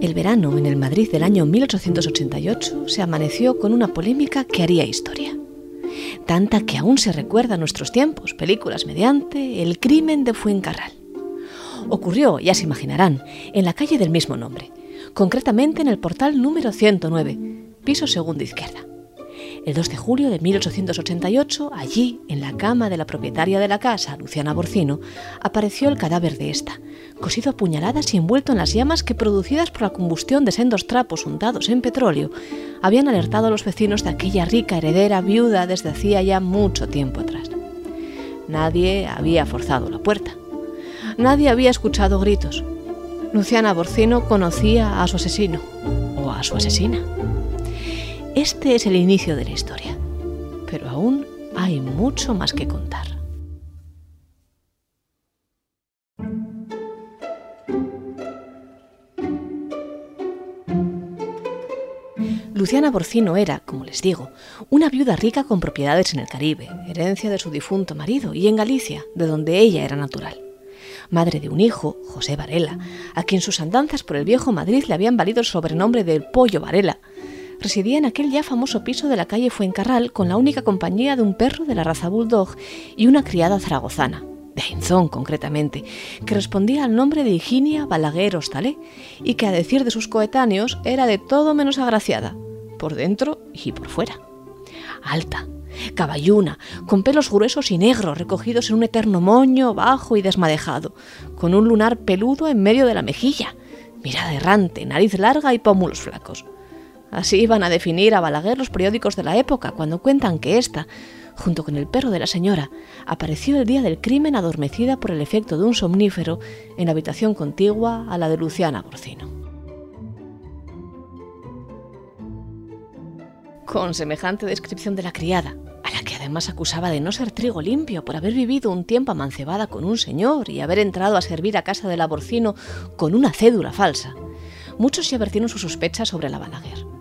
El verano en el Madrid del año 1888 se amaneció con una polémica que haría historia. Tanta que aún se recuerda a nuestros tiempos, películas mediante, el crimen de Fuencarral. Ocurrió, ya se imaginarán, en la calle del mismo nombre, concretamente en el portal número 109, piso segundo izquierda. El 2 de julio de 1888, allí, en la cama de la propietaria de la casa, Luciana Borcino, apareció el cadáver de esta, cosido a puñaladas y envuelto en las llamas que, producidas por la combustión de sendos trapos untados en petróleo, habían alertado a los vecinos de aquella rica heredera viuda desde hacía ya mucho tiempo atrás. Nadie había forzado la puerta. Nadie había escuchado gritos. Luciana Borcino conocía a su asesino o a su asesina. Este es el inicio de la historia, pero aún hay mucho más que contar. Luciana Borcino era, como les digo, una viuda rica con propiedades en el Caribe, herencia de su difunto marido, y en Galicia, de donde ella era natural. Madre de un hijo, José Varela, a quien sus andanzas por el viejo Madrid le habían valido el sobrenombre de Pollo Varela, residía en aquel ya famoso piso de la calle Fuencarral con la única compañía de un perro de la raza bulldog y una criada zaragozana, de Ainzón concretamente, que respondía al nombre de Higinia Balaguer Hostalé y que a decir de sus coetáneos era de todo menos agraciada, por dentro y por fuera. Alta, caballuna, con pelos gruesos y negros recogidos en un eterno moño bajo y desmadejado, con un lunar peludo en medio de la mejilla, mirada errante, nariz larga y pómulos flacos. Así iban a definir a Balaguer los periódicos de la época cuando cuentan que ésta, junto con el perro de la señora, apareció el día del crimen adormecida por el efecto de un somnífero en la habitación contigua a la de Luciana Borcino. Con semejante descripción de la criada, a la que además acusaba de no ser trigo limpio por haber vivido un tiempo amancebada con un señor y haber entrado a servir a casa de la Borcino con una cédula falsa, muchos ya vertieron sus sospechas sobre la Balaguer.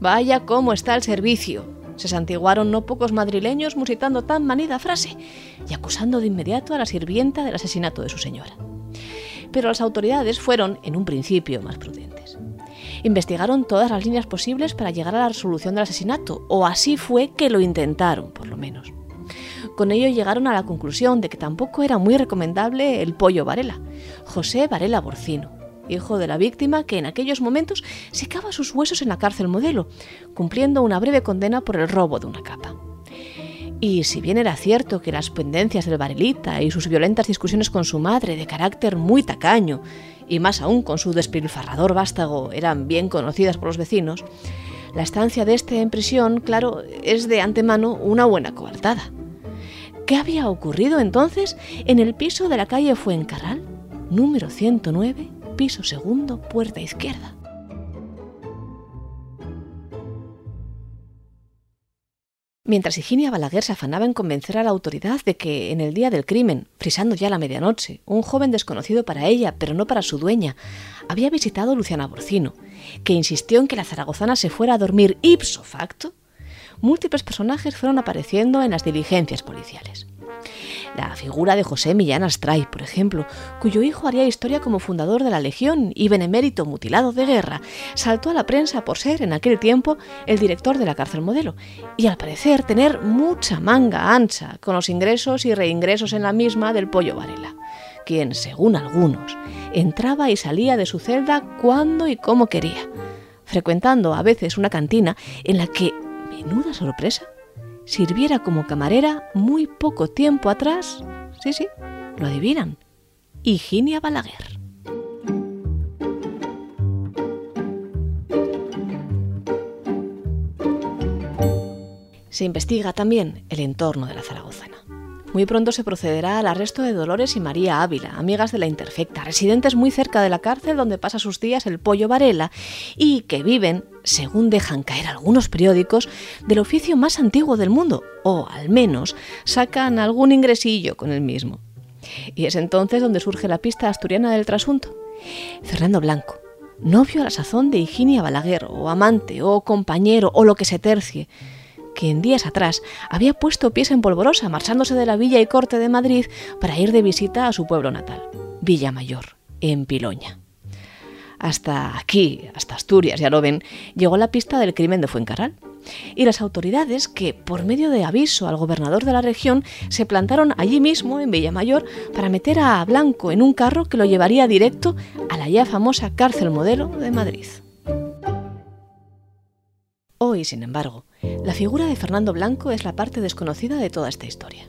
Vaya cómo está el servicio. Se santiguaron no pocos madrileños musitando tan manida frase y acusando de inmediato a la sirvienta del asesinato de su señora. Pero las autoridades fueron, en un principio, más prudentes. Investigaron todas las líneas posibles para llegar a la resolución del asesinato, o así fue que lo intentaron, por lo menos. Con ello llegaron a la conclusión de que tampoco era muy recomendable el pollo Varela, José Varela Borcino, hijo de la víctima que en aquellos momentos secaba sus huesos en la cárcel modelo, cumpliendo una breve condena por el robo de una capa. Y si bien era cierto que las pendencias del Varelita y sus violentas discusiones con su madre de carácter muy tacaño, y más aún con su despilfarrador vástago, eran bien conocidas por los vecinos, la estancia de este en prisión, claro, es de antemano una buena coartada. ¿Qué había ocurrido entonces en el piso de la calle Fuencarral, número 109, piso segundo, puerta izquierda. Mientras Higinia Balaguer se afanaba en convencer a la autoridad de que, en el día del crimen, frisando ya la medianoche, un joven desconocido para ella, pero no para su dueña, había visitado Luciana Borcino, que insistió en que la zaragozana se fuera a dormir ipso facto, múltiples personajes fueron apareciendo en las diligencias policiales. La figura de José Millán Astray, por ejemplo, cuyo hijo haría historia como fundador de la Legión y benemérito mutilado de guerra, saltó a la prensa por ser, en aquel tiempo, el director de la cárcel modelo, y al parecer tener mucha manga ancha con los ingresos y reingresos en la misma del pollo Varela, quien, según algunos, entraba y salía de su celda cuando y como quería, frecuentando a veces una cantina en la que, menuda sorpresa, sirviera como camarera muy poco tiempo atrás. Sí, sí, lo adivinan. Higinia Balaguer. Se investiga también el entorno de la zaragozana. Muy pronto se procederá al arresto de Dolores y María Ávila, amigas de la Interfecta, residentes muy cerca de la cárcel donde pasa sus días el pollo Varela y que viven, según dejan caer algunos periódicos, del oficio más antiguo del mundo, o al menos sacan algún ingresillo con el mismo. Y es entonces donde surge la pista asturiana del trasunto. Fernando Blanco, novio a la sazón de Higinia Balaguer, o amante, o compañero, o lo que se tercie, que en días atrás había puesto pies en polvorosa marchándose de la villa y corte de Madrid para ir de visita a su pueblo natal, Villa Mayor, en Piloña. Hasta aquí, hasta Asturias, ya lo ven, llegó la pista del crimen de Fuencarral. Y las autoridades, que por medio de aviso al gobernador de la región, se plantaron allí mismo, en Villamayor, para meter a Blanco en un carro que lo llevaría directo a la ya famosa cárcel modelo de Madrid. Hoy, sin embargo, la figura de Fernando Blanco es la parte desconocida de toda esta historia.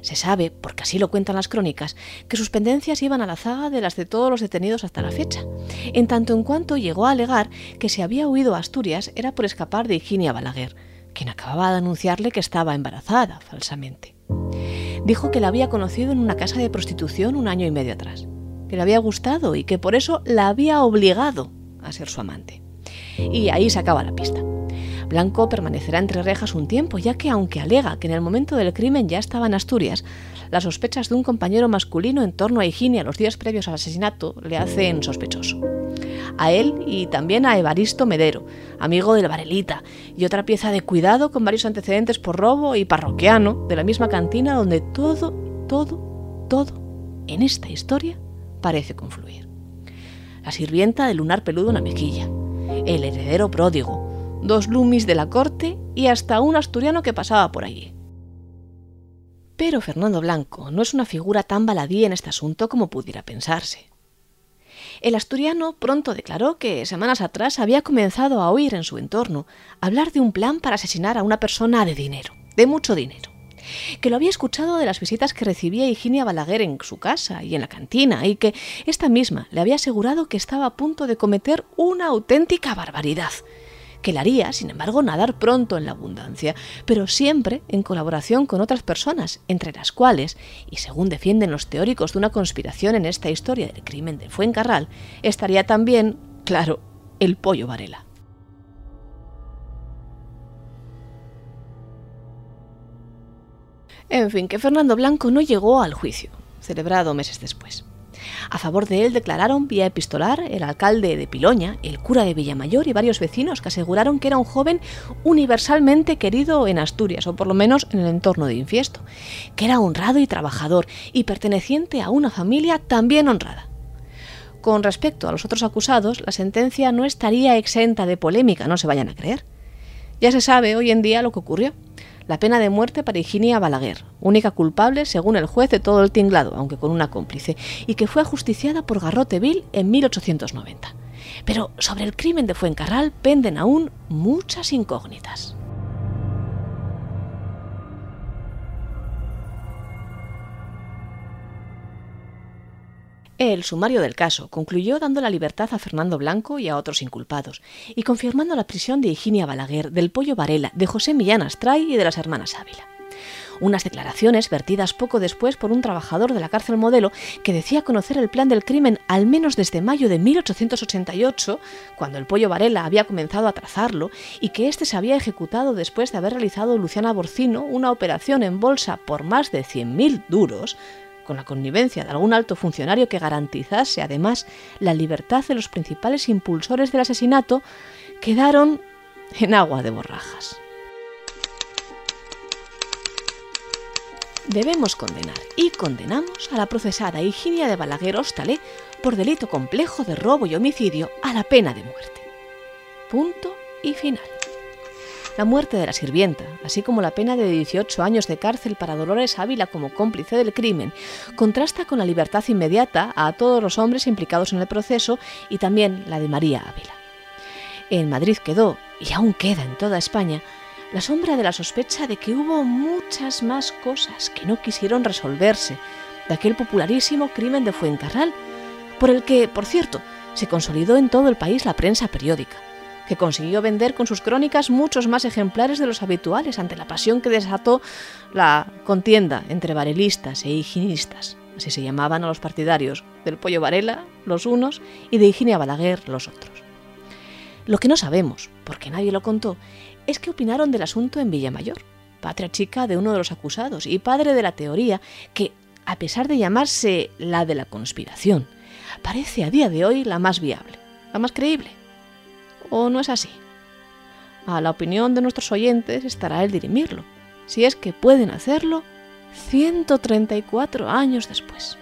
Se sabe, porque así lo cuentan las crónicas, que sus pendencias iban a la zaga de las de todos los detenidos hasta la fecha, en tanto en cuanto llegó a alegar que si había huido a Asturias era por escapar de Higinia Balaguer, quien acababa de anunciarle que estaba embarazada falsamente. Dijo que la había conocido en una casa de prostitución un año y medio atrás, que le había gustado y que por eso la había obligado a ser su amante. Y ahí se acaba la pista. Blanco permanecerá entre rejas un tiempo, ya que aunque alega que en el momento del crimen ya estaba en Asturias, las sospechas de un compañero masculino en torno a Higinia los días previos al asesinato le hacen sospechoso. A él y también a Evaristo Medero, amigo del Varelita, y otra pieza de cuidado con varios antecedentes por robo y parroquiano de la misma cantina donde todo, todo, todo en esta historia parece confluir. La sirvienta del lunar peludo en la mejilla, el heredero pródigo, dos lumis de la corte y hasta un asturiano que pasaba por allí. Pero Fernando Blanco no es una figura tan baladí en este asunto como pudiera pensarse. El asturiano pronto declaró que semanas atrás había comenzado a oír en su entorno hablar de un plan para asesinar a una persona de dinero, de mucho dinero, que lo había escuchado de las visitas que recibía Higinia Balaguer en su casa y en la cantina, y que esta misma le había asegurado que estaba a punto de cometer una auténtica barbaridad, que le haría, sin embargo, nadar pronto en la abundancia, pero siempre en colaboración con otras personas, entre las cuales, y según defienden los teóricos de una conspiración en esta historia del crimen de Fuencarral, estaría también, claro, el pollo Varela. En fin, que Fernando Blanco no llegó al juicio, celebrado meses después. A favor de él declararon vía epistolar el alcalde de Piloña, el cura de Villamayor y varios vecinos que aseguraron que era un joven universalmente querido en Asturias, o por lo menos en el entorno de Infiesto, que era honrado y trabajador y perteneciente a una familia también honrada. Con respecto a los otros acusados, la sentencia no estaría exenta de polémica, no se vayan a creer. Ya se sabe hoy en día lo que ocurrió la pena de muerte para Higinia Balaguer, única culpable según el juez de todo el tinglado, aunque con una cómplice, y que fue ajusticiada por Garroteville en 1890. Pero sobre el crimen de Fuencarral penden aún muchas incógnitas. El sumario del caso concluyó dando la libertad a Fernando Blanco y a otros inculpados, y confirmando la prisión de Higinia Balaguer, del Pollo Varela, de José Millán Astray y de las hermanas Ávila. Unas declaraciones vertidas poco después por un trabajador de la cárcel modelo que decía conocer el plan del crimen al menos desde mayo de 1888, cuando el Pollo Varela había comenzado a trazarlo, y que éste se había ejecutado después de haber realizado Luciana Borcino una operación en bolsa por más de 100.000 duros, con la connivencia de algún alto funcionario que garantizase además la libertad de los principales impulsores del asesinato, quedaron en agua de borrajas. Debemos condenar y condenamos a la procesada Higinia de Balaguer Hostalé por delito complejo de robo y homicidio a la pena de muerte. Punto y final. La muerte de la sirvienta, así como la pena de 18 años de cárcel para Dolores Ávila como cómplice del crimen, contrasta con la libertad inmediata a todos los hombres implicados en el proceso y también la de María Ávila. En Madrid quedó, y aún queda en toda España, la sombra de la sospecha de que hubo muchas más cosas que no quisieron resolverse de aquel popularísimo crimen de Fuencarral, por el que, por cierto, se consolidó en todo el país la prensa periódica que consiguió vender con sus crónicas muchos más ejemplares de los habituales ante la pasión que desató la contienda entre varelistas e higienistas. Así se llamaban a los partidarios del Pollo Varela, los unos, y de Higinia Balaguer, los otros. Lo que no sabemos, porque nadie lo contó, es qué opinaron del asunto en Villamayor, patria chica de uno de los acusados y padre de la teoría que, a pesar de llamarse la de la conspiración, parece a día de hoy la más viable, la más creíble o no es así? A la opinión de nuestros oyentes estará el dirimirlo, si es que pueden hacerlo 134 años después.